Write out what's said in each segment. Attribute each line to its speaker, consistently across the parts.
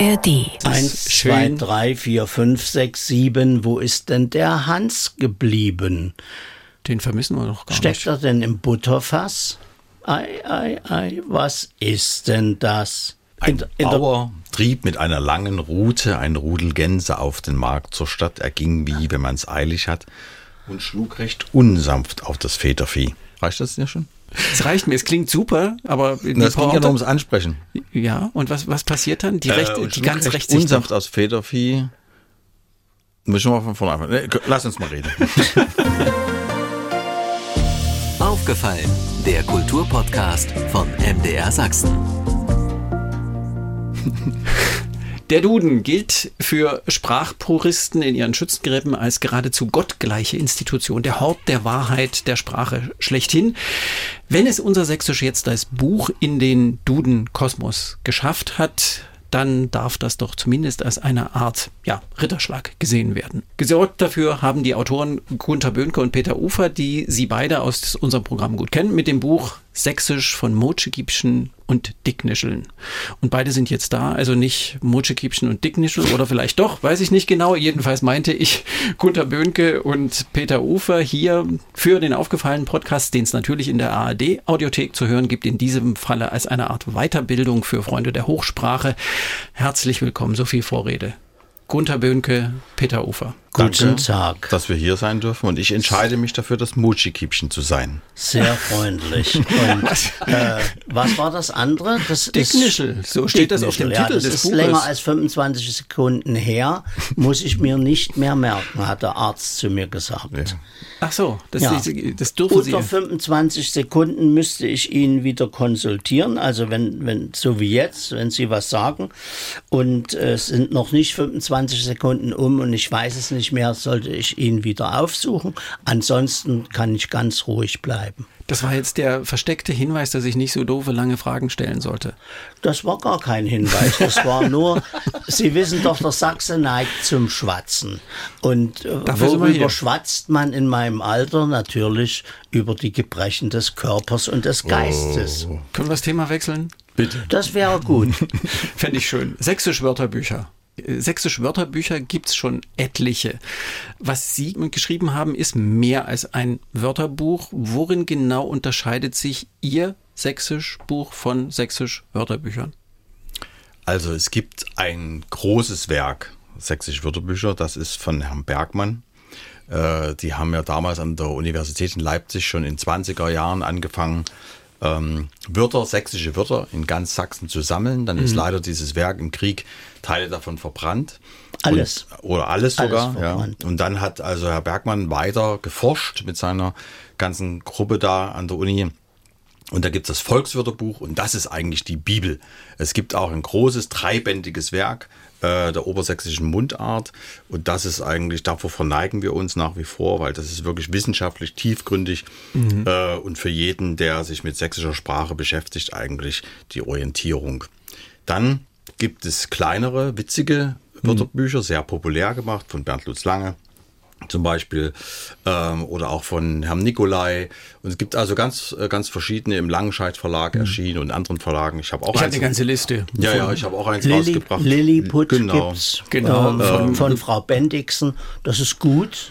Speaker 1: ARD.
Speaker 2: Eins, zwei, drei, vier, fünf, sechs, sieben. Wo ist denn der Hans geblieben?
Speaker 3: Den vermissen wir doch gar
Speaker 2: Steckt
Speaker 3: nicht.
Speaker 2: er denn im Butterfass? Ei, ei, ei, was ist denn das?
Speaker 4: Ein
Speaker 2: In- in
Speaker 4: Bauer trieb mit einer langen Rute ein Rudel Gänse auf den Markt zur Stadt. Er ging wie, wenn man es eilig hat, und schlug recht unsanft auf das Vätervieh. Reicht das dir schon?
Speaker 3: Es reicht mir, es klingt super, aber die
Speaker 4: Das ging ja
Speaker 3: Pointe-
Speaker 4: nur ums Ansprechen.
Speaker 3: Ja, und was, was passiert dann? Die,
Speaker 4: Äh,
Speaker 3: rechte,
Speaker 4: und
Speaker 3: die ganz
Speaker 4: recht
Speaker 3: rechts doch-
Speaker 4: aus Vätervieh. Müssen wir mal von vorne anfangen. Nee, Lass uns mal reden.
Speaker 5: Aufgefallen, der Kulturpodcast von MDR Sachsen.
Speaker 3: Der Duden gilt für Sprachpuristen in ihren Schützengräben als geradezu gottgleiche Institution, der Hort der Wahrheit der Sprache schlechthin. Wenn es unser Sächsisch jetzt als Buch in den Duden-Kosmos geschafft hat, dann darf das doch zumindest als eine Art ja, Ritterschlag gesehen werden. Gesorgt dafür haben die Autoren Gunther Böhnke und Peter Ufer, die Sie beide aus unserem Programm gut kennen, mit dem Buch Sächsisch von Motschegipschen und Dicknischeln. Und beide sind jetzt da, also nicht Motschegipschen und Dicknischel oder vielleicht doch, weiß ich nicht genau. Jedenfalls meinte ich Gunther Böhnke und Peter Ufer hier für den aufgefallenen Podcast, den es natürlich in der ARD-Audiothek zu hören gibt, in diesem Falle als eine Art Weiterbildung für Freunde der Hochsprache. Herzlich willkommen, so viel Vorrede. Gunther Böhnke, Peter Ufer.
Speaker 2: Guten Tag.
Speaker 4: dass wir hier sein dürfen. Und ich entscheide mich dafür, das Mutschi-Kippchen zu sein.
Speaker 2: Sehr freundlich. Und äh, was war das andere? Das
Speaker 3: Dicknischel, so steht das auf dem
Speaker 2: Dicknischel,
Speaker 3: Titel
Speaker 2: ja, das
Speaker 3: des
Speaker 2: ist
Speaker 3: Buches.
Speaker 2: länger als 25 Sekunden her. Muss ich mir nicht mehr merken, hat der Arzt zu mir gesagt.
Speaker 3: Ach so, das,
Speaker 2: Ja.
Speaker 3: das dürfen Sie.
Speaker 2: Unter 25 Sekunden müsste ich ihn wieder konsultieren, also wenn, wenn, so wie jetzt, wenn Sie was sagen. Und äh, es sind noch nicht 25 Sekunden um und ich weiß es nicht mehr, sollte ich ihn wieder aufsuchen. Ansonsten kann ich ganz ruhig bleiben.
Speaker 3: Das war jetzt der versteckte Hinweis, dass ich nicht so doofe lange Fragen stellen sollte.
Speaker 2: Das war gar kein Hinweis, das war nur, Sie wissen doch, der Sachse neigt zum Schwatzen. Und äh,
Speaker 3: Dafür
Speaker 2: worüber schwatzt man in meinem Alter? Natürlich über die Gebrechen des Körpers und des Geistes.
Speaker 3: Können wir das Thema wechseln?
Speaker 4: Bitte.
Speaker 2: Das wäre gut.
Speaker 3: Fände ich schön. Sächsisch Wörterbücher. Äh, Sächsisch Wörterbücher gibt's schon etliche. Was Sie geschrieben haben, ist mehr als ein Wörterbuch. Worin genau unterscheidet sich Ihr Sächsisch-Buch von Sächsisch-Wörterbüchern?
Speaker 4: Also es gibt ein großes Werk, Sächsische Wörterbücher, das ist von Herrn Bergmann. Äh, die haben ja damals an der Universität in Leipzig schon in 20er Jahren angefangen, ähm, Wörter, sächsische Wörter in ganz Sachsen zu sammeln. Dann ist leider dieses Werk im Krieg Teile davon verbrannt.
Speaker 2: Alles.
Speaker 4: Und, oder alles
Speaker 2: Alles
Speaker 4: sogar. ja.
Speaker 2: verbrannt.
Speaker 4: Und dann hat also Herr Bergmann weiter geforscht mit seiner ganzen Gruppe da an der Uni. Und da gibt es das Volkswörterbuch und das ist eigentlich die Bibel. Es gibt auch ein großes dreibändiges Werk äh, der obersächsischen Mundart. Und das ist eigentlich, davor verneigen wir uns nach wie vor, weil das ist wirklich wissenschaftlich tiefgründig äh, und für jeden, der sich mit sächsischer Sprache beschäftigt, eigentlich die Orientierung. Dann gibt es kleinere, witzige Wörterbücher, sehr populär gemacht von Bernd Lutz Lange zum Beispiel ähm, oder auch von Herrn Nikolai. Und es gibt also ganz, äh, ganz verschiedene im Langenscheidt Verlag erschienen und anderen Verlagen. Ich habe auch
Speaker 3: Ich habe eine ganze Liste.
Speaker 4: ja, ja, ich habe auch eins
Speaker 2: Lilly,
Speaker 4: rausgebracht.
Speaker 2: Lilliput
Speaker 4: genau.
Speaker 2: gibt's
Speaker 3: Genau,
Speaker 2: ähm,
Speaker 3: von-
Speaker 2: von, von Frau Bendixen. Das ist gut.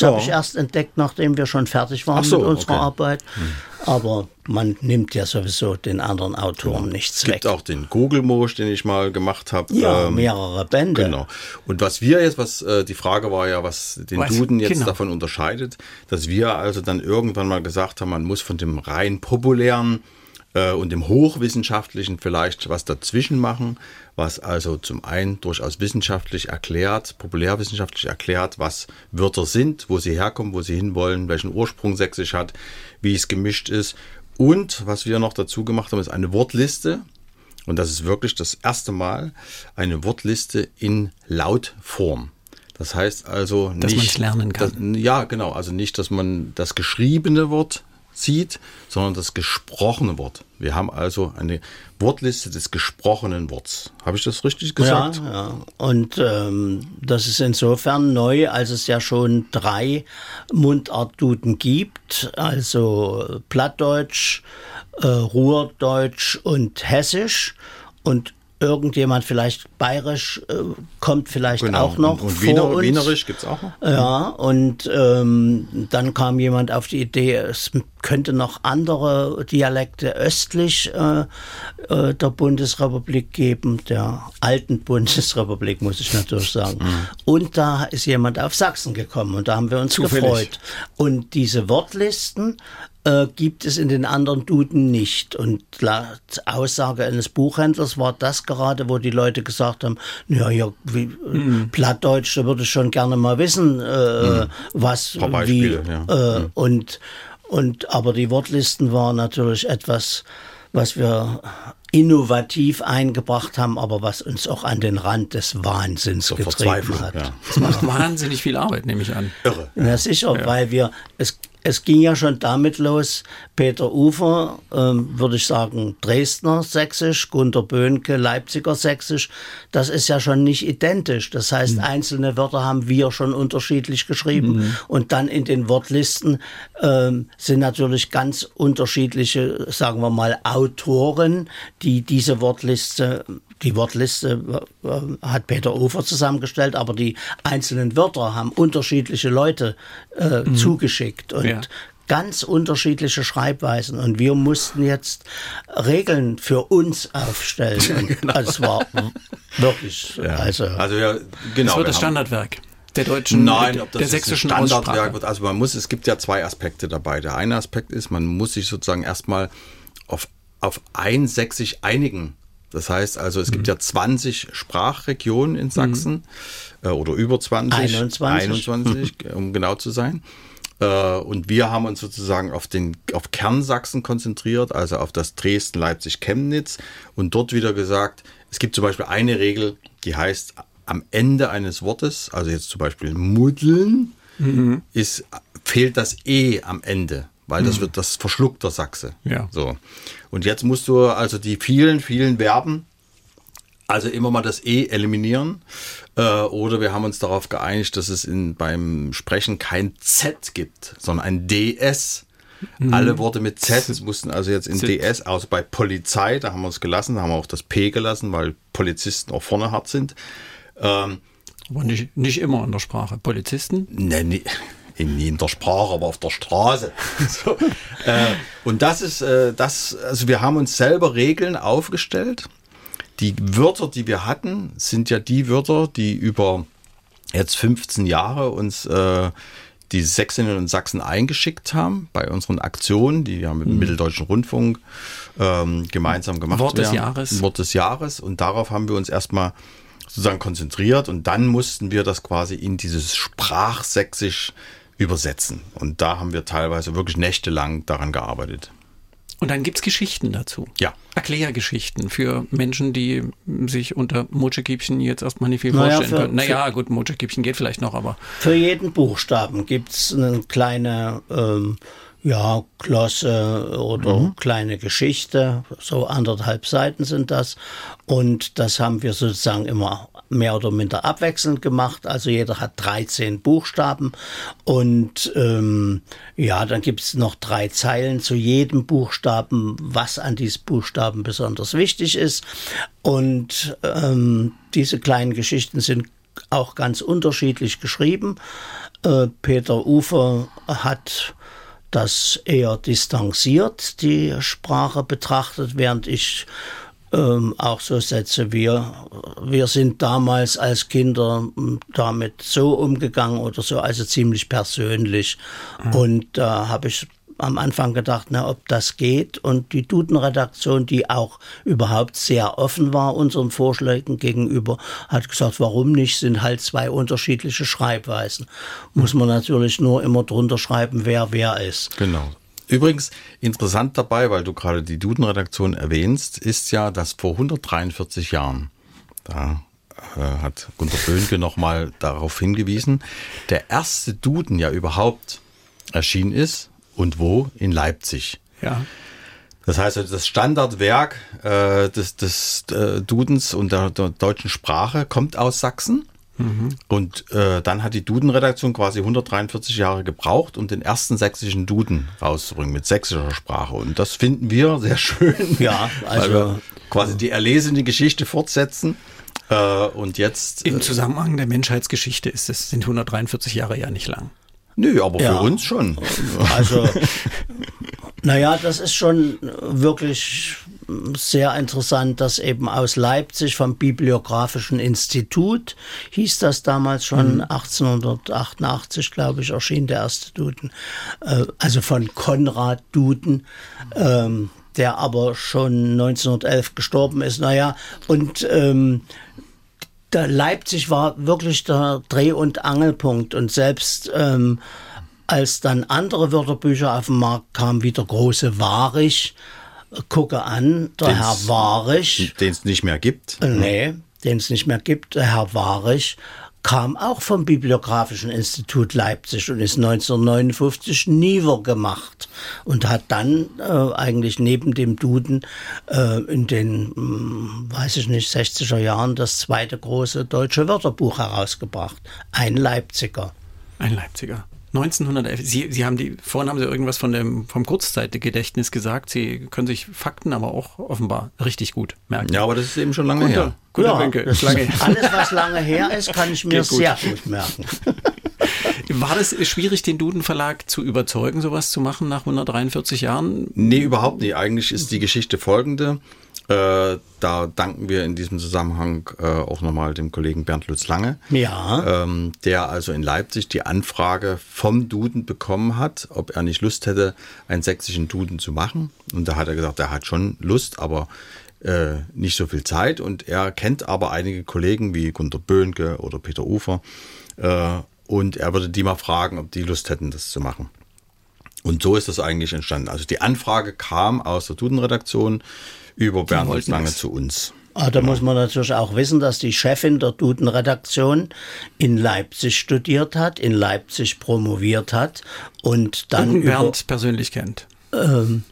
Speaker 2: Das habe ich erst entdeckt, nachdem wir schon fertig waren
Speaker 4: so,
Speaker 2: mit unserer
Speaker 4: okay.
Speaker 2: Arbeit. Aber man nimmt ja sowieso den anderen Autoren nichts
Speaker 4: Es gibt
Speaker 2: weg.
Speaker 4: auch den Gogelmosch, den ich mal gemacht habe.
Speaker 2: ja, mehrere Bände.
Speaker 4: Genau. Und was wir jetzt, was äh, die Frage war ja, was den
Speaker 3: Was?
Speaker 4: Duden jetzt
Speaker 3: Genau.
Speaker 4: davon unterscheidet, dass wir also dann irgendwann mal gesagt haben, man muss von dem rein populären äh, und dem hochwissenschaftlichen vielleicht was dazwischen machen, was also zum einen durchaus wissenschaftlich erklärt, populärwissenschaftlich erklärt, was Wörter sind, wo sie herkommen, wo sie hinwollen, welchen Ursprung Sächsisch hat, wie es gemischt ist. Und was wir noch dazu gemacht haben, ist eine Wortliste, und das ist wirklich das erste Mal eine Wortliste in Lautform. Das heißt also nicht,
Speaker 3: Dass man's lernen kann.
Speaker 4: Dass, ja, genau. Also nicht, dass man das geschriebene Wort sieht, sondern das gesprochene Wort. Wir haben also eine Wortliste des gesprochenen Worts. Habe ich das richtig gesagt?
Speaker 2: Ja, ja. Und ähm, das ist insofern neu, als es ja schon drei Mundartduden gibt, also Plattdeutsch, äh, Ruhrdeutsch und Hessisch. Und irgendjemand vielleicht bayerisch äh, kommt vielleicht
Speaker 4: Genau.
Speaker 2: auch noch
Speaker 4: Und, und
Speaker 2: vor
Speaker 4: Wiener,
Speaker 2: uns.
Speaker 4: Wienerisch gibt's auch noch?
Speaker 2: Ja, und ähm, dann kam jemand auf die Idee, es könnte noch andere Dialekte östlich äh, äh, der Bundesrepublik geben, der alten Bundesrepublik, muss ich natürlich sagen. Und da ist jemand auf Sachsen gekommen und da haben wir uns
Speaker 3: Zufällig.
Speaker 2: gefreut. Und diese Wortlisten äh, gibt es in den anderen Duden nicht. Und laut Aussage eines Buchhändlers war das gerade, wo die Leute gesagt haben, ja, ja, wie,
Speaker 4: Mhm.
Speaker 2: Plattdeutsch, da würde ich schon gerne mal wissen, äh, was,
Speaker 4: Ein paar
Speaker 2: wie,
Speaker 4: ja.
Speaker 2: äh, und, und, aber die Wortlisten waren natürlich etwas, was wir innovativ eingebracht haben, aber was uns auch an den Rand des Wahnsinns
Speaker 4: Zur
Speaker 2: getrieben hat.
Speaker 4: ja.
Speaker 3: Das macht wahnsinnig viel Arbeit, nehme ich an.
Speaker 4: Irre.
Speaker 2: Na sicher, weil wir, es, es ging ja schon damit los, Peter Ufer, ähm, würde ich sagen, Dresdner Sächsisch, Gunter Böhnke, Leipziger Sächsisch, das ist ja schon nicht identisch. Das heißt, einzelne Wörter haben wir schon unterschiedlich geschrieben. Und dann in den Wortlisten ähm, sind natürlich ganz unterschiedliche, sagen wir mal, Autoren, die diese Wortliste die Wortliste äh, hat Peter Ufer zusammengestellt, aber die einzelnen Wörter haben unterschiedliche Leute äh, zugeschickt und
Speaker 3: Ja.
Speaker 2: ganz unterschiedliche Schreibweisen. Und wir mussten jetzt Regeln für uns aufstellen. Und also es war wirklich,
Speaker 4: Ja.
Speaker 2: also,
Speaker 4: also ja, genau.
Speaker 3: Das wird
Speaker 4: wir
Speaker 3: das Standardwerk der deutschen,
Speaker 4: Nein, ob das
Speaker 3: der sächsischen
Speaker 4: Standardwerk
Speaker 3: Aussprache.
Speaker 4: wird. Also man muss, es gibt ja zwei Aspekte dabei. Der eine Aspekt ist, man muss sich sozusagen erstmal auf, auf ein Sächsisch einigen. Das heißt also, es
Speaker 2: Mhm.
Speaker 4: gibt ja 20 Sprachregionen in Sachsen äh, oder über 20.
Speaker 2: 21.
Speaker 4: 21, um genau zu sein. Äh, Und wir haben uns sozusagen auf den auf Kernsachsen konzentriert, also auf das Dresden, Leipzig, Chemnitz und dort wieder gesagt, es gibt zum Beispiel eine Regel, die heißt, am Ende eines Wortes, also jetzt zum Beispiel muddeln, ist, fehlt das E am Ende, weil das wird das verschluckt der Sachse.
Speaker 3: Ja.
Speaker 4: So. Und jetzt musst du also die vielen, vielen Verben also immer mal das E eliminieren. Äh, oder wir haben uns darauf geeinigt, dass es in, beim Sprechen kein Z gibt, sondern ein DS. Alle Worte mit Z mussten also jetzt in
Speaker 3: Z.
Speaker 4: DS, außer bei Polizei, da haben wir es gelassen, da haben wir auch das P gelassen, weil Polizisten auch vorne hart sind. Ähm,
Speaker 3: Aber nicht, nicht immer in der Sprache. Polizisten?
Speaker 4: Ne, nie, in, nie in der Sprache, aber auf der Straße. so. äh, und das ist äh, das, also wir haben uns selber Regeln aufgestellt. Die Wörter, die wir hatten, sind ja die Wörter, die über jetzt 15 Jahre uns äh, die Sächsinnen und Sachsen eingeschickt haben bei unseren Aktionen, die wir mit dem Mitteldeutschen Rundfunk ähm, gemeinsam gemacht
Speaker 3: Wort des
Speaker 4: werden.
Speaker 3: Jahres.
Speaker 4: Wort des Jahres. Und darauf haben wir uns erstmal sozusagen konzentriert und dann mussten wir das quasi in dieses Sprachsächsisch übersetzen. Und da haben wir teilweise wirklich nächtelang daran gearbeitet.
Speaker 3: Und dann gibt's Geschichten dazu.
Speaker 4: Ja.
Speaker 3: Erklärgeschichten für Menschen, die sich unter Mutschekiebchen jetzt erstmal nicht viel
Speaker 2: Naja,
Speaker 3: vorstellen
Speaker 2: für-
Speaker 3: können. Naja, gut, Mutschekiebchen geht vielleicht noch, aber
Speaker 2: Für jeden Buchstaben gibt's eine kleine ähm, ja, Glosse oder kleine Geschichte. So anderthalb Seiten sind das. Und das haben wir sozusagen immer mehr oder minder abwechselnd gemacht. Also jeder hat 13 Buchstaben. Und ähm, ja, dann gibt's noch drei Zeilen zu jedem Buchstaben, was an diesem Buchstaben besonders wichtig ist. Und ähm, diese kleinen Geschichten sind auch ganz unterschiedlich geschrieben. Äh, Peter Ufer hat das eher distanziert, die Sprache betrachtet, während ich ähm, auch so setze, wir, wir sind damals als Kinder m, damit so umgegangen oder so, also ziemlich persönlich. Und da habe ich am Anfang gedacht, na, ob das geht. Und die Duden-Redaktion, die auch überhaupt sehr offen war unseren Vorschlägen gegenüber, hat gesagt, warum nicht, sind halt zwei unterschiedliche Schreibweisen. Muss man natürlich nur immer drunter schreiben, wer wer ist.
Speaker 4: Genau. Übrigens interessant dabei, weil du gerade die Duden-Redaktion erwähnst, ist ja, dass vor 143 Jahren, da äh, hat Gunter Böhnke nochmal darauf hingewiesen, der erste Duden ja überhaupt erschienen ist und wo? In Leipzig.
Speaker 3: ja.
Speaker 4: Das heißt, also das Standardwerk äh, des, des äh, Dudens und der, der deutschen Sprache kommt aus Sachsen. Und äh, dann hat die Duden-Redaktion quasi 143 Jahre gebraucht, um den ersten sächsischen Duden rauszubringen mit sächsischer Sprache. Und das finden wir sehr schön.
Speaker 2: Ja,
Speaker 4: weil
Speaker 2: also-
Speaker 4: wir quasi die erlesene Geschichte fortsetzen. Äh, und jetzt.
Speaker 3: Im
Speaker 4: Äh,
Speaker 3: Zusammenhang der Menschheitsgeschichte ist es, sind 143 Jahre ja nicht lang.
Speaker 4: nö, aber
Speaker 2: Ja.
Speaker 4: für uns schon.
Speaker 2: Also, naja, das ist schon wirklich sehr interessant, dass eben aus Leipzig vom Bibliografischen Institut, hieß das damals schon, 1888, glaube ich, erschien der erste Duden, äh, also von Konrad Duden, ähm, der aber schon 1911 gestorben ist. Naja, und ähm, Leipzig war wirklich der Dreh- und Angelpunkt und selbst ähm, als dann andere Wörterbücher auf den Markt kamen, wie der große Warich, gucke an, der
Speaker 4: Den's-
Speaker 2: Herr Warich,
Speaker 4: Den es nicht mehr gibt.
Speaker 2: nee, den es nicht mehr gibt, der Herr Warich, kam auch vom Bibliografischen Institut Leipzig und ist 1959 Niver gemacht und hat dann äh, eigentlich neben dem Duden äh, in den, hm, weiß ich nicht, 60er Jahren das zweite große deutsche Wörterbuch herausgebracht. Ein Leipziger.
Speaker 3: Ein Leipziger. 1911. Sie, Sie haben die, vorhin haben Sie irgendwas von dem, vom Kurzzeitgedächtnis gesagt. Sie können sich Fakten aber auch offenbar richtig gut merken.
Speaker 4: Ja, aber das ist eben schon lange
Speaker 3: Guter,
Speaker 4: her.
Speaker 3: guter Winkel.
Speaker 2: das
Speaker 3: Lange.
Speaker 2: alles, was lange her ist, kann ich mir
Speaker 3: Geht gut.
Speaker 2: sehr gut merken.
Speaker 3: War das schwierig, den Duden Verlag zu überzeugen, sowas zu machen nach 143 Jahren?
Speaker 4: Nee, überhaupt nicht. Eigentlich ist die Geschichte folgende. Äh, da danken wir in diesem Zusammenhang äh, auch nochmal dem Kollegen Bernd Lutz Lange,
Speaker 2: Ja.
Speaker 4: ähm, der also in Leipzig die Anfrage vom Duden bekommen hat, ob er nicht Lust hätte, einen sächsischen Duden zu machen. Und da hat er gesagt, er hat schon Lust, aber äh, nicht so viel Zeit. Und er kennt aber einige Kollegen wie Gunter Böhnke oder Peter Ufer. Äh, und er würde die mal fragen, ob die Lust hätten, das zu machen. Und so ist das eigentlich entstanden. Also die Anfrage kam aus der Duden-Redaktion über Bernd
Speaker 3: wollten
Speaker 4: Lange zu uns.
Speaker 2: Ah, da muss man natürlich auch wissen, dass die Chefin der Duden-Redaktion in Leipzig studiert hat, in Leipzig promoviert hat und dann
Speaker 3: Und
Speaker 2: über,
Speaker 3: Bernd persönlich kennt.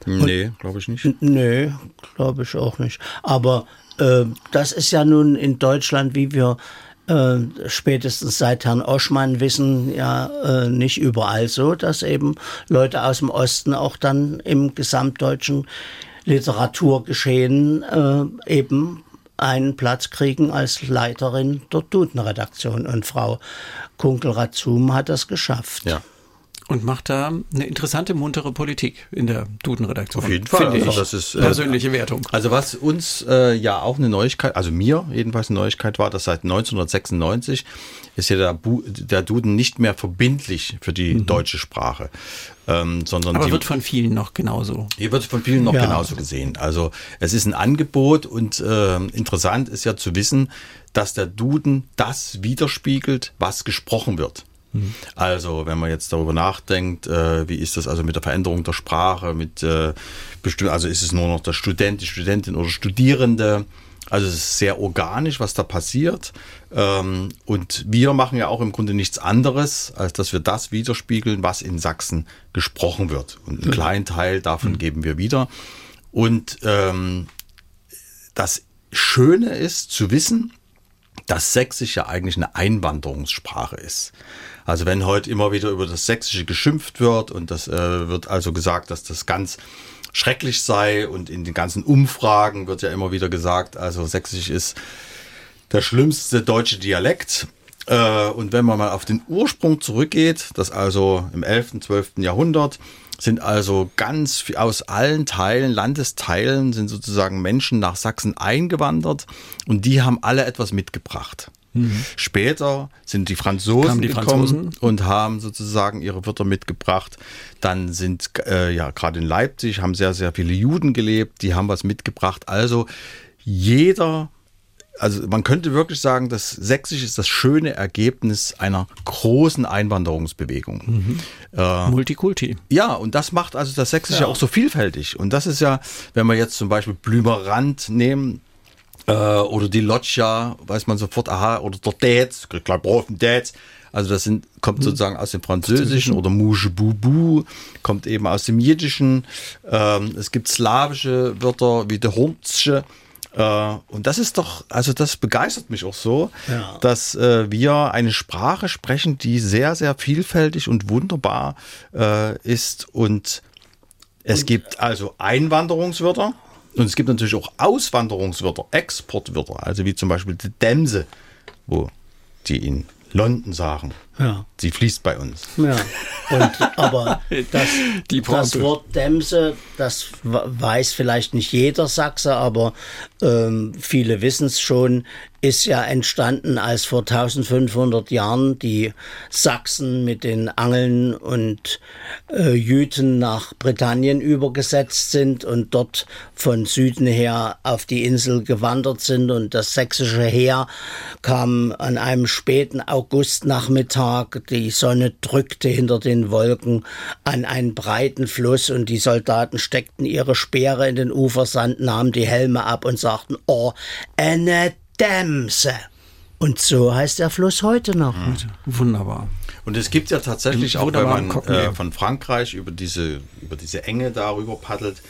Speaker 4: Nee, glaube ich nicht.
Speaker 2: Nö, glaube ich auch nicht. Aber äh, das ist ja nun in Deutschland, wie wir äh, spätestens seit Herrn Oschmann wissen, ja äh, nicht überall so, dass eben Leute aus dem Osten auch dann im gesamtdeutschen Literaturgeschehen äh, eben einen Platz kriegen als Leiterin der Duden-Redaktion. Und Frau Kunkel-Razum hat das geschafft.
Speaker 4: Ja.
Speaker 3: Und macht da eine interessante, muntere Politik in der Duden-Redaktion.
Speaker 4: Auf jeden Fall.
Speaker 3: Finde
Speaker 4: Also
Speaker 3: ich.
Speaker 4: das ist, äh,
Speaker 3: Persönliche Wertung.
Speaker 4: Also was uns äh, ja auch eine Neuigkeit, also mir jedenfalls eine Neuigkeit war, dass seit 1996 ist ja der, Bu der Duden nicht mehr verbindlich für die deutsche Sprache, ähm, sondern
Speaker 3: Mhm. Aber
Speaker 4: die,
Speaker 3: wird von vielen noch genauso.
Speaker 4: Hier wird von vielen noch
Speaker 2: Ja.
Speaker 4: genauso gesehen. Also es ist ein Angebot und äh, interessant ist ja zu wissen, dass der Duden das widerspiegelt, was gesprochen wird. Also wenn man jetzt darüber nachdenkt, äh, wie ist das also mit der Veränderung der Sprache, mit äh, bestimmt, also ist es nur noch der Student, die Studentin oder Studierende. Also es ist sehr organisch, was da passiert. Ähm, und wir machen ja auch im Grunde nichts anderes, als dass wir das widerspiegeln, was in Sachsen gesprochen wird. Und einen kleinen Teil davon geben wir wieder. Und ähm, das Schöne ist zu wissen, dass Sächsisch ja eigentlich eine Einwanderungssprache ist. Also wenn heute immer wieder über das Sächsische geschimpft wird und das äh, wird also gesagt, dass das ganz schrecklich sei und in den ganzen Umfragen wird ja immer wieder gesagt, also Sächsisch ist der schlimmste deutsche Dialekt. Äh, und wenn man mal auf den Ursprung zurückgeht, das also im 11., 12. Jahrhundert, sind also ganz aus allen Teilen, Landesteilen, sind sozusagen Menschen nach Sachsen eingewandert und die haben alle etwas mitgebracht. Später sind die Franzosen,
Speaker 3: die
Speaker 4: gekommen
Speaker 3: Franzosen?
Speaker 4: und haben sozusagen ihre Wörter mitgebracht. Dann sind äh, ja gerade in Leipzig haben sehr sehr viele Juden gelebt, die haben was mitgebracht. Also jeder also man könnte wirklich sagen, dass Sächsisch ist das schöne Ergebnis einer großen Einwanderungsbewegung. Äh,
Speaker 3: Multikulti.
Speaker 4: ja, und das macht also das Sächsische auch so vielfältig. Und das ist ja, wenn wir jetzt zum Beispiel Blümerand nehmen, äh, oder die Loggia, weiß man sofort, aha, oder der Dätz, Gleichbrofen Dätz. Also das sind, kommt sozusagen aus dem Französischen oder Mouche Bubu, kommt eben aus dem Jiddischen. Ähm, es gibt slawische Wörter wie der Hornzsche. Äh, und das ist doch, also das begeistert mich auch so,
Speaker 2: Ja.
Speaker 4: dass äh, wir eine Sprache sprechen, die sehr, sehr vielfältig und wunderbar äh, ist. Und es gibt also Einwanderungswörter und es gibt natürlich auch Auswanderungswörter, Exportwörter, also wie zum Beispiel die Dämse, wo die in London sagen.
Speaker 2: Ja.
Speaker 4: Sie fließt bei uns.
Speaker 2: Ja, und, aber das,
Speaker 3: Die
Speaker 2: das. Wort Dämse, das weiß vielleicht nicht jeder Sachse, aber ähm, viele wissen es schon, ist ja entstanden, als vor 1500 Jahren die Sachsen mit den Angeln und äh, Jüten nach Britannien übergesetzt sind und dort von Süden her auf die Insel gewandert sind und das sächsische Heer kam an einem späten Augustnachmittag, die Sonne drückte hinter den Wolken an einen breiten Fluss und die Soldaten steckten ihre Speere in den Ufersand, nahmen die Helme ab und sagten, oh, eine Dämse. Und so heißt der Fluss heute noch.
Speaker 3: Wunderbar.
Speaker 4: Und es gibt ja tatsächlich auch, wenn man äh, von Frankreich über diese, über diese Enge darüber paddelt,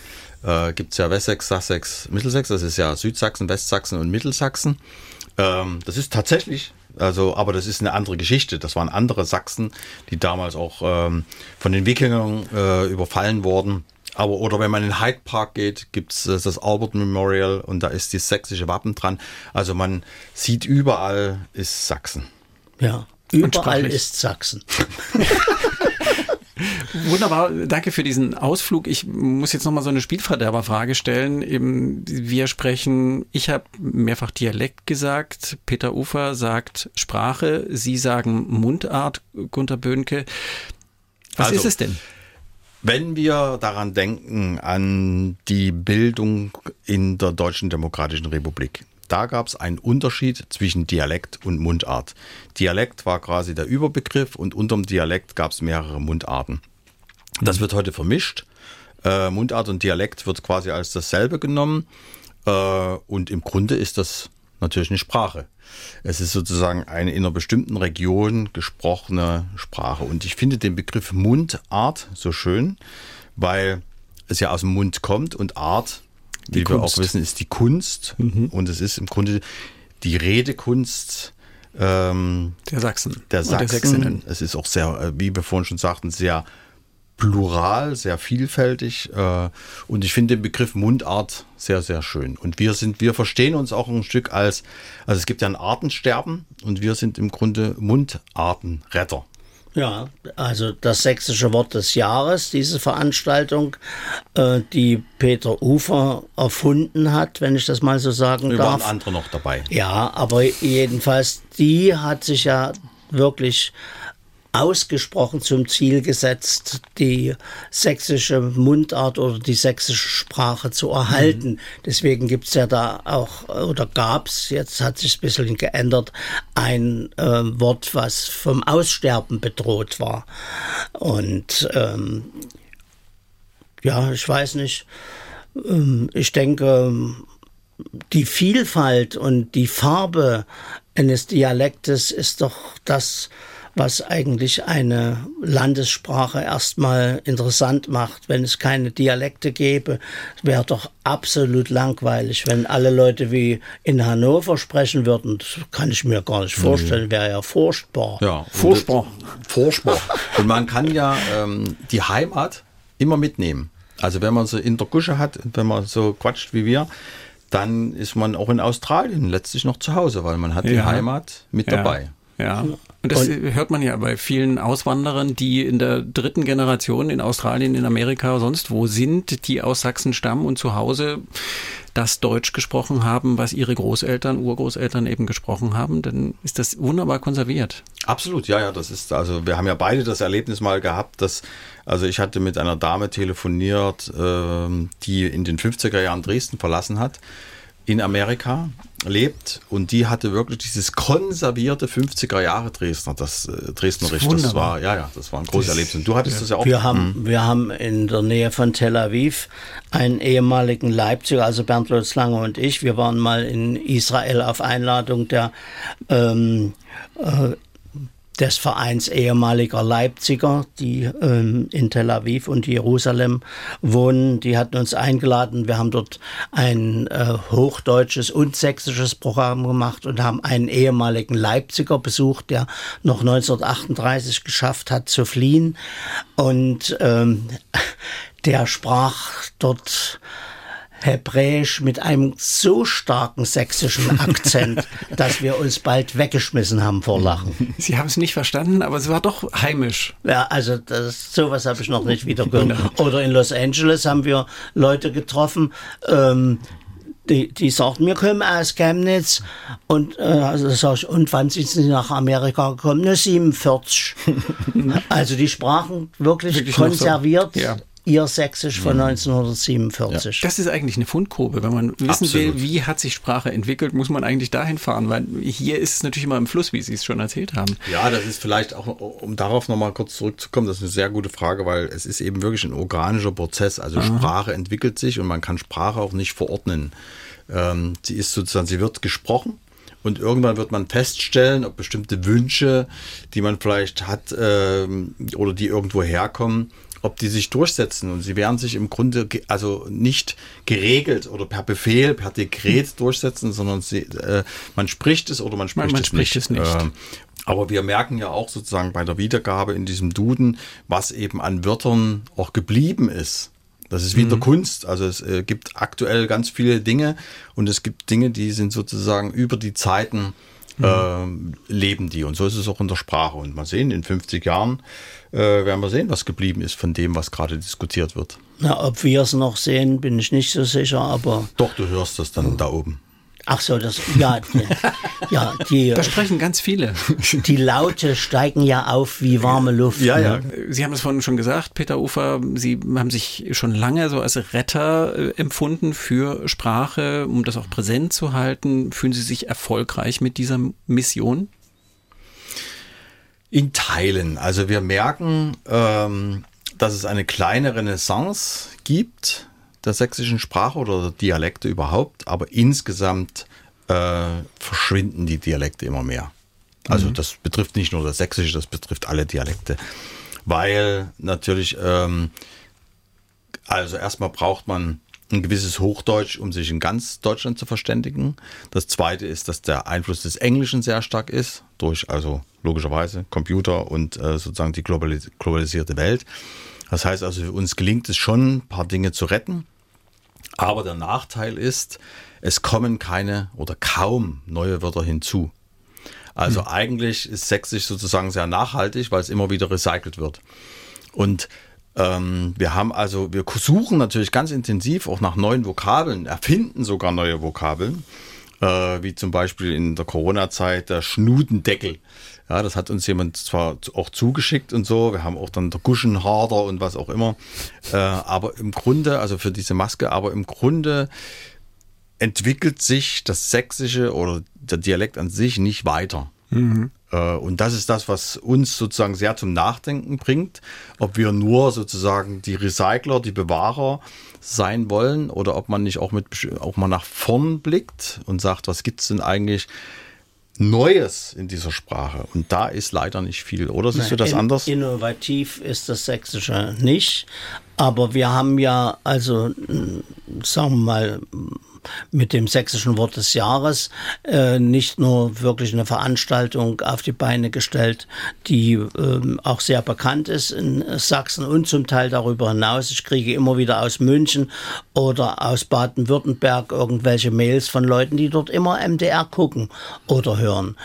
Speaker 4: äh, gibt es ja Wessex, Sussex, Middlesex, das ist ja Südsachsen, Westsachsen und Mittelsachsen. Ähm, das ist tatsächlich, also, aber das ist eine andere Geschichte. Das waren andere Sachsen, die damals auch ähm, von den Wikingern äh, überfallen wurden. Aber, oder wenn man in Hyde Park geht, gibt's äh, das Albert Memorial und da ist das sächsische Wappen dran. Also man sieht überall ist Sachsen.
Speaker 2: Ja. Überall ist Sachsen.
Speaker 3: Wunderbar, danke für diesen Ausflug. Ich muss jetzt nochmal so eine Spielverderberfrage stellen. Eben, wir sprechen, ich habe mehrfach Dialekt gesagt, Peter Ufer sagt Sprache, Sie sagen Mundart, Gunter Böhnke. Was
Speaker 4: Also,
Speaker 3: ist es denn?
Speaker 4: Wenn wir daran denken, an die Bildung in der Deutschen Demokratischen Republik, da gab es einen Unterschied zwischen Dialekt und Mundart. Dialekt war quasi der Überbegriff und unterm Dialekt gab es mehrere Mundarten. Das wird heute vermischt. Äh, Mundart und Dialekt wird quasi als dasselbe genommen. Äh, und im Grunde ist das natürlich eine Sprache. Es ist sozusagen eine in einer bestimmten Region gesprochene Sprache. Und ich finde den Begriff Mundart so schön, weil es ja aus dem Mund kommt und Art, wie wir
Speaker 3: Kunst.
Speaker 4: auch wissen, ist die Kunst. Und es ist im Grunde die Redekunst ähm,
Speaker 3: Der Sachsen.
Speaker 4: der
Speaker 3: der
Speaker 4: Sachsen.
Speaker 3: Sächsinnen.
Speaker 4: Es ist auch sehr, äh, wie wir vorhin schon sagten, sehr plural, sehr vielfältig. äh, Und ich finde den Begriff Mundart sehr, sehr schön. Und wir sind, wir verstehen uns auch ein Stück als, also es gibt ja ein Artensterben und wir sind im Grunde Mundartenretter.
Speaker 2: Ja, also das sächsische Wort des Jahres, diese Veranstaltung, äh, die Peter Ufer erfunden hat, wenn ich das mal so sagen
Speaker 4: Wir waren
Speaker 2: darf.
Speaker 4: andere noch dabei.
Speaker 2: Ja, aber jedenfalls, die hat sich ja wirklich ausgesprochen zum Ziel gesetzt, die sächsische Mundart oder die sächsische Sprache zu erhalten. Deswegen gibt's ja da auch, oder gab's jetzt hat sich ein bisschen geändert, ein äh, Wort, was vom Aussterben bedroht war. Und ähm, ja, ich weiß nicht, ähm, ich denke, die Vielfalt und die Farbe eines Dialektes ist doch das, was eigentlich eine Landessprache erstmal interessant macht. Wenn es keine Dialekte gäbe, wäre doch absolut langweilig, wenn alle Leute wie in Hannover sprechen würden. Das kann ich mir gar nicht vorstellen, wäre ja furchtbar.
Speaker 4: Ja,
Speaker 3: Furchtbar.
Speaker 4: Furchtbar. Und man kann ja ähm, die Heimat immer mitnehmen. Also wenn man so in der Gusche hat, und wenn man so quatscht wie wir, dann ist man auch in Australien letztlich noch zu Hause, weil man hat die
Speaker 3: Ja.
Speaker 4: Heimat mit
Speaker 3: Ja.
Speaker 4: dabei.
Speaker 3: Ja. Und das hört man ja bei vielen Auswanderern, die in der dritten Generation in Australien, in Amerika, sonst wo sind, die aus Sachsen stammen und zu Hause das Deutsch gesprochen haben, was ihre Großeltern, Urgroßeltern eben gesprochen haben, dann ist das wunderbar konserviert.
Speaker 4: Absolut, ja, ja, das ist, also wir haben ja beide das Erlebnis mal gehabt, dass, also ich hatte mit einer Dame telefoniert, ähm, die in den 50er Jahren Dresden verlassen hat, in Amerika lebt und die hatte wirklich dieses konservierte 50er Jahre Dresdner, das äh, Dresdnerisch, das
Speaker 3: Wunderbar.
Speaker 4: war, ja, ja, das war ein großes Erlebnis. Und du hattest das ja auch.
Speaker 2: Wir haben, wir haben in der Nähe von Tel Aviv einen ehemaligen Leipziger, also Bernd Lutz Lange und ich, wir waren mal in Israel auf Einladung der, ähm, äh, des Vereins ehemaliger Leipziger, die ähm, in Tel Aviv und Jerusalem wohnen. Die hatten uns eingeladen. Wir haben dort ein äh, hochdeutsches und sächsisches Programm gemacht und haben einen ehemaligen Leipziger besucht, der noch 1938 geschafft hat zu fliehen. Und ähm, der sprach dort Hebräisch mit einem so starken sächsischen Akzent, dass wir uns bald weggeschmissen haben vor Lachen.
Speaker 3: Sie haben es nicht verstanden, aber es war doch heimisch.
Speaker 2: Ja, also das, sowas habe ich noch nicht wieder gehört. Oder in Los Angeles haben wir Leute getroffen, ähm, die, die sagten, wir kommen aus Chemnitz und äh, also sag ich, und wann sind sie nach Amerika gekommen? Ne, 47. also die sprachen wirklich,
Speaker 3: Wirklich noch so.
Speaker 2: konserviert
Speaker 3: Ja.
Speaker 2: Ihr Sächsisch von 1947.
Speaker 3: Das ist eigentlich eine Fundgrube. Wenn man wissen
Speaker 4: Absolut.
Speaker 3: will, wie hat sich Sprache entwickelt, muss man eigentlich dahin fahren, weil hier ist es natürlich immer im Fluss, wie Sie es schon erzählt haben.
Speaker 4: Ja, das ist vielleicht auch, um darauf nochmal kurz zurückzukommen, das ist eine sehr gute Frage, weil es ist eben wirklich ein organischer Prozess. Also Sprache entwickelt sich und man kann Sprache auch nicht verordnen. Ähm, sie ist sozusagen, sie wird gesprochen. Und irgendwann wird man feststellen, ob bestimmte Wünsche, die man vielleicht hat ähm, oder die irgendwo herkommen, ob die sich durchsetzen. Und sie werden sich im Grunde also nicht geregelt oder per Befehl, per Dekret durchsetzen, sondern sie, äh, man spricht es oder man spricht,
Speaker 3: man
Speaker 4: es,
Speaker 3: spricht
Speaker 4: nicht.
Speaker 3: es nicht.
Speaker 4: Ähm, aber wir merken ja auch sozusagen bei der Wiedergabe in diesem Duden, was eben an Wörtern auch geblieben ist. Das ist wie in der Kunst. Also es äh, gibt aktuell ganz viele Dinge und es gibt Dinge, die sind sozusagen über die Zeiten ähm, leben die. Und so ist es auch in der Sprache. Und mal sehen, in 50 Jahren äh, werden wir sehen, was geblieben ist von dem, was gerade diskutiert wird.
Speaker 2: Na, ob wir es noch sehen, bin ich nicht so sicher, aber
Speaker 4: Doch, du hörst das dann da oben.
Speaker 2: ach so, das ja, die, ja, die,
Speaker 3: Da sprechen ganz viele.
Speaker 2: die Laute steigen ja auf wie warme Luft.
Speaker 4: Ja, ja.
Speaker 2: ne?
Speaker 3: Sie haben es vorhin schon gesagt, Peter Ufer, Sie haben sich schon lange so als Retter äh, empfunden für Sprache, um das auch präsent zu halten. Fühlen Sie sich erfolgreich mit dieser Mission?
Speaker 4: In Teilen. Also wir merken, ähm, dass es eine kleine Renaissance gibt der sächsischen Sprache oder der Dialekte überhaupt, aber insgesamt äh, verschwinden die Dialekte immer mehr. Also das betrifft nicht nur das Sächsische, das betrifft alle Dialekte. Weil natürlich, ähm, also erstmal braucht man ein gewisses Hochdeutsch, um sich in ganz Deutschland zu verständigen. Das zweite ist, dass der Einfluss des Englischen sehr stark ist, durch also logischerweise Computer und äh, sozusagen die globalis globalisierte Welt. Das heißt also, für uns gelingt es schon, ein paar Dinge zu retten. Aber der Nachteil ist, es kommen keine oder kaum neue Wörter hinzu. Also eigentlich ist Sächsisch sozusagen sehr nachhaltig, weil es immer wieder recycelt wird. Und ähm, wir haben also, wir suchen natürlich ganz intensiv auch nach neuen Vokabeln, erfinden sogar neue Vokabeln, äh, wie zum Beispiel in der Corona-Zeit der Schnudendeckel. Ja, das hat uns jemand zwar auch zugeschickt und so, wir haben auch dann der Guschenharder und was auch immer, äh, aber im Grunde, also für diese Maske, aber im Grunde entwickelt sich das Sächsische oder der Dialekt an sich nicht weiter. Äh, Und das ist das, was uns sozusagen sehr zum Nachdenken bringt, ob wir nur sozusagen die Recycler, die Bewahrer sein wollen oder ob man nicht auch mit auch mal nach vorn blickt und sagt, was gibt's denn eigentlich Neues in dieser Sprache? Und da ist leider nicht viel. Oder siehst du das
Speaker 2: In-
Speaker 4: anders?
Speaker 2: Innovativ ist das Sächsische nicht, aber wir haben ja, also m, sagen wir mal, mit dem sächsischen Wort des Jahres äh, nicht nur wirklich eine Veranstaltung auf die Beine gestellt, die ähm, auch sehr bekannt ist in Sachsen und zum Teil darüber hinaus. Ich kriege immer wieder aus München oder aus Baden-Württemberg irgendwelche Mails von Leuten, die dort immer MDR gucken oder hören.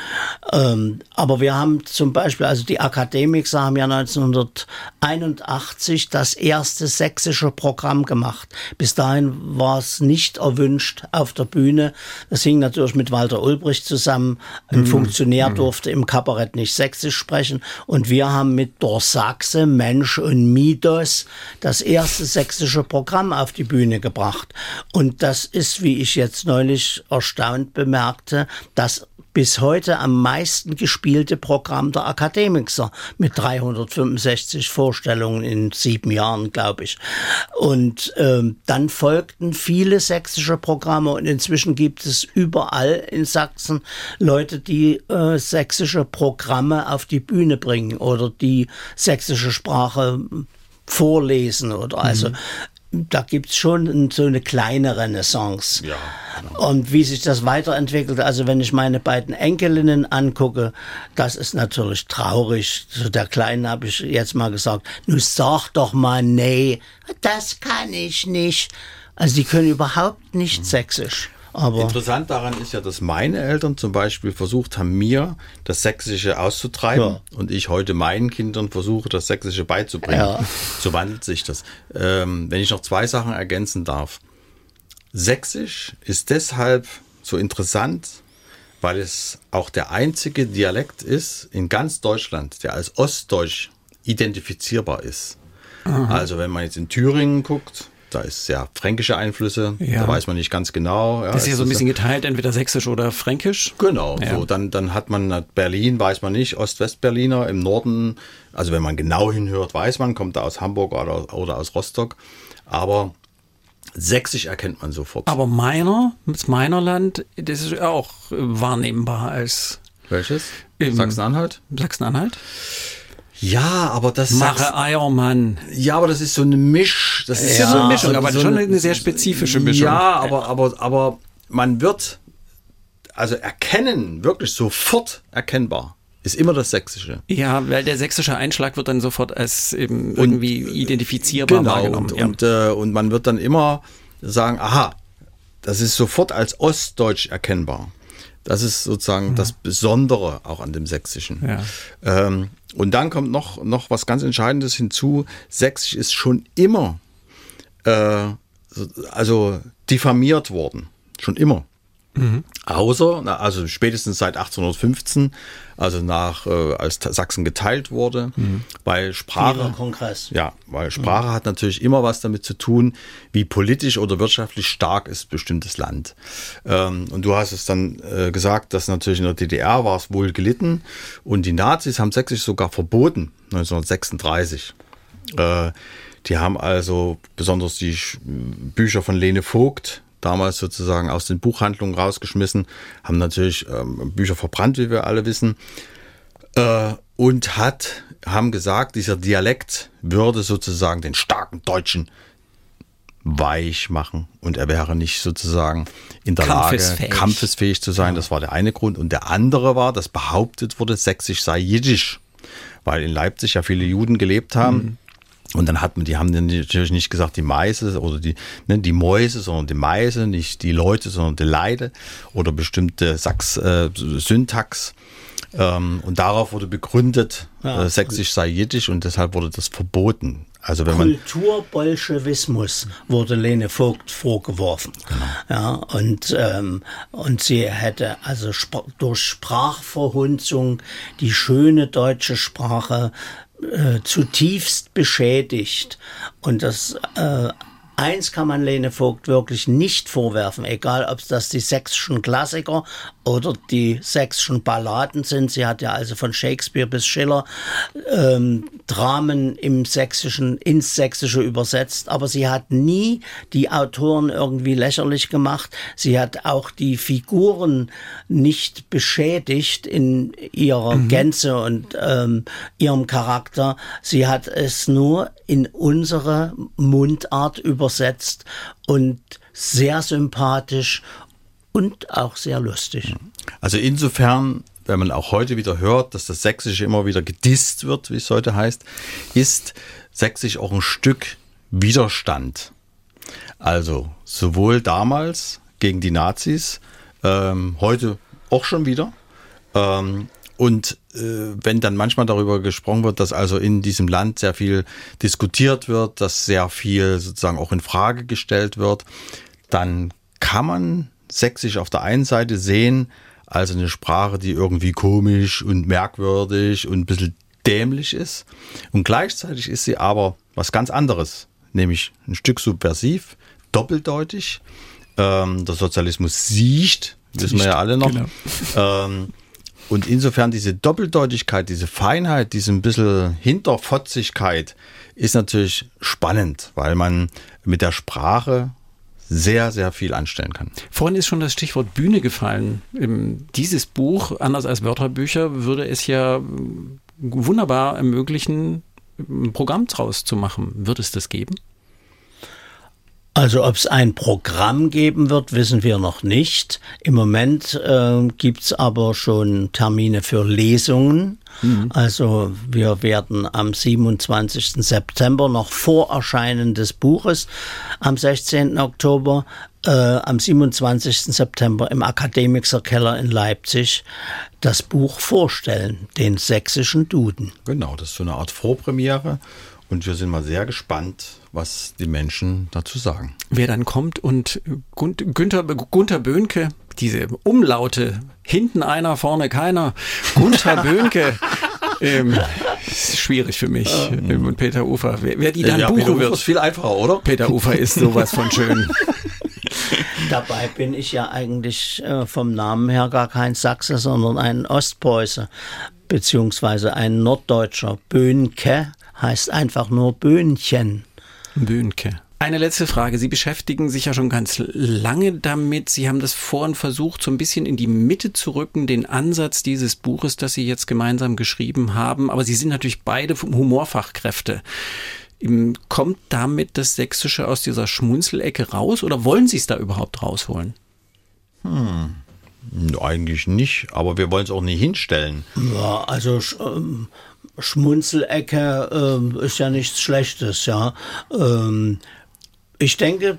Speaker 2: Ähm, aber wir haben zum Beispiel, also die Akademiker haben ja 1981 das erste sächsische Programm gemacht. Bis dahin war es nicht erwünscht auf der Bühne. Das hing natürlich mit Walter Ulbricht zusammen. Ein Funktionär durfte im Kabarett nicht sächsisch sprechen. Und wir haben mit Dorsachse, Mensch und Midos das erste sächsische Programm auf die Bühne gebracht. Und das ist, wie ich jetzt neulich erstaunt bemerkte, das bis heute am meisten gespielte Programm der Akademiker mit 365 Vorstellungen in sieben Jahren, glaube ich. Und ähm, dann folgten viele sächsische Programme und inzwischen gibt es überall in Sachsen Leute, die äh, sächsische Programme auf die Bühne bringen oder die sächsische Sprache vorlesen oder also mhm da gibt's schon so eine kleine Renaissance. Ja, genau. Und wie sich das weiterentwickelt, also wenn ich meine beiden Enkelinnen angucke, das ist natürlich traurig. Zu der Kleinen habe ich jetzt mal gesagt, nun sag doch mal, nee, das kann ich nicht. Also die können überhaupt nicht mhm. sächsisch. Aber
Speaker 4: Interessant daran ist ja, dass meine Eltern zum Beispiel versucht haben, mir das Sächsische auszutreiben ja. und ich heute meinen Kindern versuche, das Sächsische beizubringen. Ja. So wandelt sich das. Ähm, wenn ich noch zwei Sachen ergänzen darf. Sächsisch ist deshalb so interessant, weil es auch der einzige Dialekt ist in ganz Deutschland, der als Ostdeutsch identifizierbar ist. Aha. Also wenn man jetzt in Thüringen guckt, da ist ja fränkische Einflüsse, ja. da weiß man nicht ganz genau.
Speaker 3: Ja, das ist ja so ein bisschen geteilt, entweder sächsisch oder fränkisch.
Speaker 4: Genau, ja. so, dann, dann hat man Berlin, weiß man nicht, Ost-West-Berliner im Norden, also wenn man genau hinhört, weiß man, kommt da aus Hamburg oder, oder aus Rostock, aber Sächsisch erkennt man sofort.
Speaker 3: Aber meiner, das meiner Land, das ist auch wahrnehmbar als.
Speaker 4: Welches? Sachsen-Anhalt?
Speaker 3: Sachsen-Anhalt?
Speaker 4: Ja, aber das
Speaker 3: Mache Eiermann.
Speaker 4: Ja, aber das ist so eine Misch. Das ist
Speaker 3: ja, ja so eine Mischung, aber so schon eine sehr spezifische Mischung.
Speaker 4: Ja, aber, aber, aber man wird also erkennen, wirklich sofort erkennbar, ist immer das Sächsische.
Speaker 3: Ja, weil der sächsische Einschlag wird dann sofort als eben irgendwie und, identifizierbar
Speaker 4: genau,
Speaker 3: wahrgenommen.
Speaker 4: Und, ja. und, äh, und man wird dann immer sagen, aha, das ist sofort als Ostdeutsch erkennbar. Das ist sozusagen mhm. das Besondere auch an dem Sächsischen. Ja. Ähm, und dann kommt noch, noch was ganz Entscheidendes hinzu. Sächsisch ist schon immer äh, also diffamiert worden. Schon immer. Mhm. Außer, also spätestens seit 1815, also nach, äh, als Sachsen geteilt wurde, mhm. weil Sprache,
Speaker 2: Kongress.
Speaker 4: ja, weil Sprache mhm. hat natürlich immer was damit zu tun, wie politisch oder wirtschaftlich stark ist bestimmtes Land. Ähm, und du hast es dann äh, gesagt, dass natürlich in der DDR war es wohl gelitten und die Nazis haben Sächsisch sogar verboten, 1936. Äh, die haben also besonders die Bücher von Lene Vogt, damals sozusagen aus den Buchhandlungen rausgeschmissen, haben natürlich ähm, Bücher verbrannt, wie wir alle wissen, äh, und hat, haben gesagt, dieser Dialekt würde sozusagen den starken Deutschen weich machen und er wäre nicht sozusagen in der kampfesfähig. Lage, kampfesfähig zu sein. Ja. Das war der eine Grund. Und der andere war, dass behauptet wurde, Sächsisch sei Jiddisch, weil in Leipzig ja viele Juden gelebt haben. Mhm. Und dann hat man, die haben natürlich nicht gesagt die Meise oder die, ne, die Mäuse, sondern die Meise, nicht die Leute, sondern die Leide oder bestimmte Sachs, äh, Syntax. Ähm, und darauf wurde begründet, ja. äh, Sächsisch sei Jiddisch und deshalb wurde das verboten.
Speaker 2: Also wenn man Kulturbolschewismus wurde Lene Vogt vorgeworfen. Genau. Ja, und, ähm, und sie hätte also sp durch Sprachverhunzung die schöne deutsche Sprache äh, zutiefst beschädigt. Und das äh, Eins kann man Lene Vogt wirklich nicht vorwerfen, egal ob es das die sächsischen Klassiker oder die sächsischen Balladen sind. Sie hat ja also von Shakespeare bis Schiller ähm, Dramen im Sächsischen, ins Sächsische übersetzt, aber sie hat nie die Autoren irgendwie lächerlich gemacht. Sie hat auch die Figuren nicht beschädigt in ihrer mhm. Gänze und ähm, ihrem Charakter. Sie hat es nur in unsere Mundart über übersetzt und sehr sympathisch und auch sehr lustig.
Speaker 4: Also insofern, wenn man auch heute wieder hört, dass das Sächsische immer wieder gedisst wird, wie es heute heißt, ist Sächsisch auch ein Stück Widerstand. Also sowohl damals gegen die Nazis, ähm, heute auch schon wieder. Ähm, und äh, wenn dann manchmal darüber gesprochen wird, dass also in diesem Land sehr viel diskutiert wird, dass sehr viel sozusagen auch in Frage gestellt wird, dann kann man Sächsisch auf der einen Seite sehen als eine Sprache, die irgendwie komisch und merkwürdig und ein bisschen dämlich ist. Und gleichzeitig ist sie aber was ganz anderes, nämlich ein Stück subversiv, doppeldeutig. Ähm, der Sozialismus sieht wissen wir ja alle noch. Genau. Ähm, und insofern diese Doppeldeutigkeit, diese Feinheit, diese ein bisschen Hinterfotzigkeit ist natürlich spannend, weil man mit der Sprache sehr, sehr viel anstellen kann.
Speaker 3: Vorhin ist schon das Stichwort Bühne gefallen. Dieses Buch, anders als Wörterbücher, würde es ja wunderbar ermöglichen, ein Programm draus zu machen. Wird es das geben?
Speaker 2: Also ob es ein Programm geben wird, wissen wir noch nicht. Im Moment äh, gibt es aber schon Termine für Lesungen. Mhm. Also wir werden am 27. September noch vor Erscheinen des Buches, am 16. Oktober, äh, am 27. September im Akademikerkeller in Leipzig das Buch vorstellen, den sächsischen Duden.
Speaker 4: Genau, das ist so eine Art Vorpremiere. Und wir sind mal sehr gespannt, was die Menschen dazu sagen.
Speaker 3: Wer dann kommt und Günther, Gunther Böhnke, diese Umlaute, hinten einer, vorne keiner, Gunther Böhnke, ähm, schwierig für mich. Ähm, und Peter Ufer, wer, wer die dann ja, buchen Peter wird.
Speaker 4: ist viel einfacher, oder?
Speaker 3: Peter Ufer ist sowas von schön.
Speaker 2: Dabei bin ich ja eigentlich äh, vom Namen her gar kein Sachse, sondern ein Ostpreuße, beziehungsweise ein Norddeutscher. Böhnke heißt einfach nur Böhnchen.
Speaker 3: Böhnke. Eine letzte Frage. Sie beschäftigen sich ja schon ganz lange damit. Sie haben das vorhin versucht, so ein bisschen in die Mitte zu rücken, den Ansatz dieses Buches, das Sie jetzt gemeinsam geschrieben haben. Aber Sie sind natürlich beide Humorfachkräfte. Kommt damit das Sächsische aus dieser Schmunzelecke raus oder wollen Sie es da überhaupt rausholen?
Speaker 4: Hm. Eigentlich nicht, aber wir wollen es auch nicht hinstellen.
Speaker 2: Ja, also ähm, Schmunzelecke äh, ist ja nichts Schlechtes, ja. Ähm, ich denke,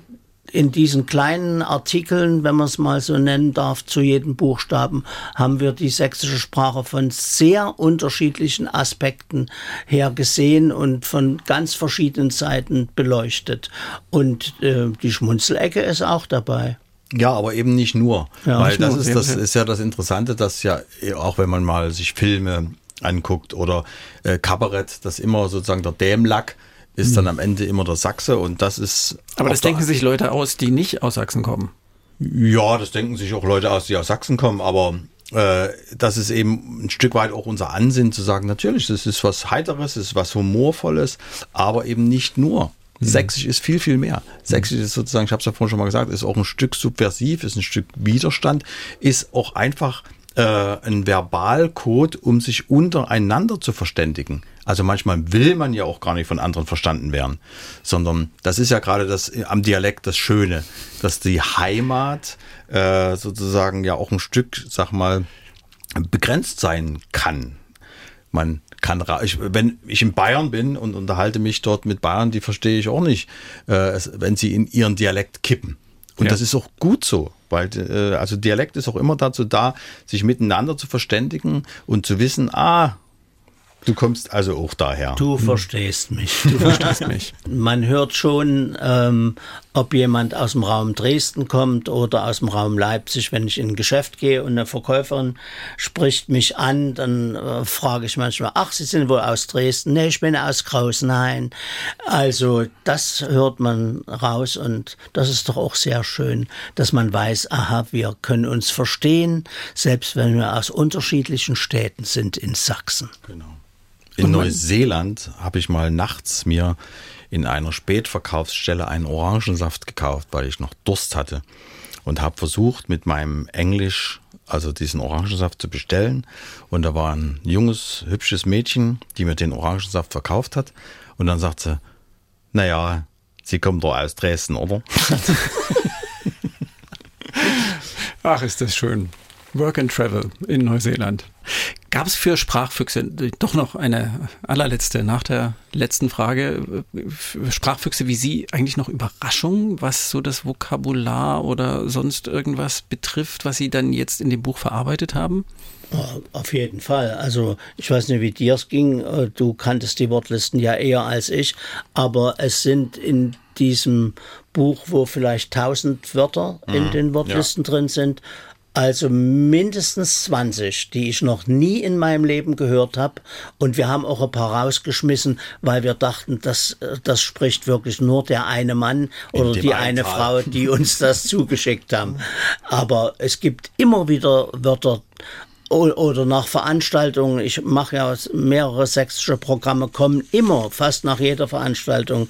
Speaker 2: in diesen kleinen Artikeln, wenn man es mal so nennen darf, zu jedem Buchstaben, haben wir die sächsische Sprache von sehr unterschiedlichen Aspekten her gesehen und von ganz verschiedenen Seiten beleuchtet. Und äh, die Schmunzelecke ist auch dabei.
Speaker 4: Ja, aber eben nicht nur. Ja, weil das, nur, ist, das ist ja das Interessante, dass ja, auch wenn man mal sich Filme anguckt oder äh, Kabarett, das immer sozusagen der Dämlack ist dann am Ende immer der Sachse und das ist.
Speaker 3: Aber das denken sich Leute aus, die nicht aus Sachsen kommen.
Speaker 4: Ja, das denken sich auch Leute aus, die aus Sachsen kommen, aber äh, das ist eben ein Stück weit auch unser Ansinnen zu sagen, natürlich, das ist was Heiteres, das ist was Humorvolles, aber eben nicht nur. Mhm. Sächsisch ist viel, viel mehr. Sächsisch ist sozusagen, ich habe es ja vorhin schon mal gesagt, ist auch ein Stück subversiv, ist ein Stück Widerstand, ist auch einfach äh, ein Verbalcode, um sich untereinander zu verständigen. Also manchmal will man ja auch gar nicht von anderen verstanden werden, sondern das ist ja gerade das am Dialekt das Schöne, dass die Heimat äh, sozusagen ja auch ein Stück, sag mal, begrenzt sein kann. Man kann, ich, wenn ich in Bayern bin und unterhalte mich dort mit Bayern, die verstehe ich auch nicht, äh, wenn sie in ihren Dialekt kippen. Und ja. das ist auch gut so, weil äh, also Dialekt ist auch immer dazu da, sich miteinander zu verständigen und zu wissen, ah, Du kommst also auch daher.
Speaker 2: Du verstehst mich. Du verstehst mich. Man hört schon, ähm, ob jemand aus dem Raum Dresden kommt oder aus dem Raum Leipzig. Wenn ich in ein Geschäft gehe und eine Verkäuferin spricht mich an, dann äh, frage ich manchmal, ach, Sie sind wohl aus Dresden? Nee, ich bin aus Krausnein. Also das hört man raus und das ist doch auch sehr schön, dass man weiß, aha, wir können uns verstehen, selbst wenn wir aus unterschiedlichen Städten sind in Sachsen.
Speaker 4: Genau. In Neuseeland habe ich mal nachts mir in einer Spätverkaufsstelle einen Orangensaft gekauft, weil ich noch Durst hatte und habe versucht mit meinem Englisch also diesen Orangensaft zu bestellen und da war ein junges, hübsches Mädchen, die mir den Orangensaft verkauft hat und dann sagt sie, naja, Sie kommen doch aus Dresden, oder?
Speaker 3: Ach, ist das schön. Work and Travel in Neuseeland. Gab es für Sprachfüchse doch noch eine allerletzte nach der letzten Frage Sprachfüchse wie Sie eigentlich noch Überraschungen, was so das Vokabular oder sonst irgendwas betrifft, was Sie dann jetzt in dem Buch verarbeitet haben?
Speaker 2: Auf jeden Fall. Also ich weiß nicht, wie dir es ging. Äh, du kanntest die Wortlisten ja eher als ich, aber es sind in diesem Buch, wo vielleicht tausend Wörter in mhm, den Wortlisten ja. drin sind, Also mindestens 20, die ich noch nie in meinem Leben gehört habe. Und wir haben auch ein paar rausgeschmissen, weil wir dachten, das, das spricht wirklich nur der eine Mann oder die eine. Frau, die uns das zugeschickt haben. Aber es gibt immer wieder Wörter oder nach Veranstaltungen, ich mache ja mehrere sächsische Programme, kommen immer, fast nach jeder Veranstaltung,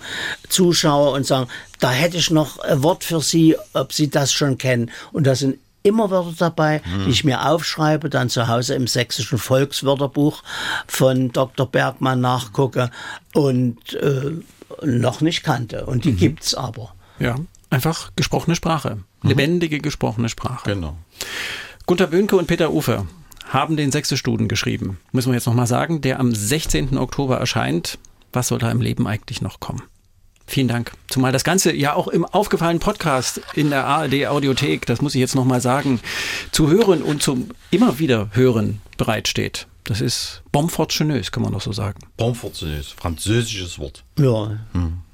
Speaker 2: Zuschauer und sagen, da hätte ich noch ein Wort für Sie, ob Sie das schon kennen. Und da sind immer Wörter dabei, die ich mir aufschreibe, dann zu Hause im sächsischen Volkswörterbuch von Dr. Bergmann nachgucke und äh, noch nicht kannte. Und die gibt's aber.
Speaker 3: Ja, einfach gesprochene Sprache. Lebendige gesprochene Sprache.
Speaker 4: Genau.
Speaker 3: Gunter Böhnke und Peter Ufer haben den Sächsisch-Duden geschrieben. Müssen wir jetzt nochmal sagen, der am 16. Oktober erscheint. Was soll da im Leben eigentlich noch kommen? Vielen Dank. Zumal das Ganze ja auch im aufgefallenen Podcast in der ARD Audiothek, das muss ich jetzt nochmal sagen, zu hören und zum immer wieder hören bereitsteht. Das ist Bomfortscheneus, kann man doch so sagen.
Speaker 4: Bonfortuneus, französisches Wort.
Speaker 2: Ja,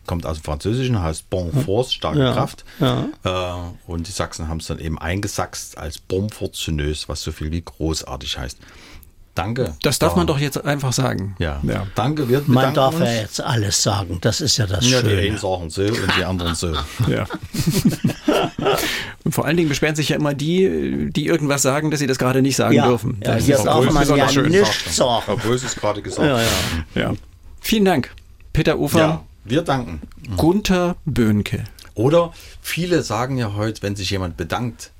Speaker 4: Kommt aus dem Französischen, heißt Bon Force, starke
Speaker 2: Ja,
Speaker 4: Kraft.
Speaker 2: ja.
Speaker 4: Äh, und die Sachsen haben es dann eben eingesachst als Bonfortuneus, was so viel wie großartig heißt. Danke.
Speaker 3: Das darf
Speaker 4: Ja.
Speaker 3: man doch jetzt einfach sagen.
Speaker 4: Ja.
Speaker 3: ja.
Speaker 4: Danke, wir
Speaker 2: man darf
Speaker 4: uns.
Speaker 2: ja jetzt alles sagen. Das ist ja das
Speaker 4: Ja, die
Speaker 2: Schöne.
Speaker 4: einen sagen so und die anderen so.
Speaker 3: Ja. Und vor allen Dingen beschweren sich ja immer die, die irgendwas sagen, dass sie das gerade nicht sagen
Speaker 2: Ja,
Speaker 3: dürfen.
Speaker 2: ja,
Speaker 3: Das
Speaker 2: hier
Speaker 3: ist
Speaker 2: darf
Speaker 3: auch
Speaker 2: man ja
Speaker 3: schön.
Speaker 2: nichts sagen.
Speaker 4: Obwohl sie es gerade gesagt
Speaker 2: Ja, ja.
Speaker 3: Ja. Vielen Dank, Peter Ufer,
Speaker 4: Ja, wir danken.
Speaker 3: Gunther Böhnke.
Speaker 4: Oder viele sagen ja heute, wenn sich jemand bedankt,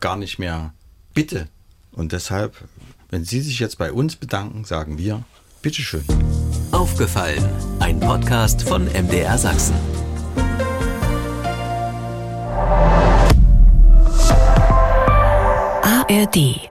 Speaker 4: gar nicht mehr bitte. Und deshalb, wenn Sie sich jetzt bei uns bedanken, sagen wir bitteschön.
Speaker 5: Aufgefallen. Ein Podcast von MDR Sachsen.
Speaker 1: ARD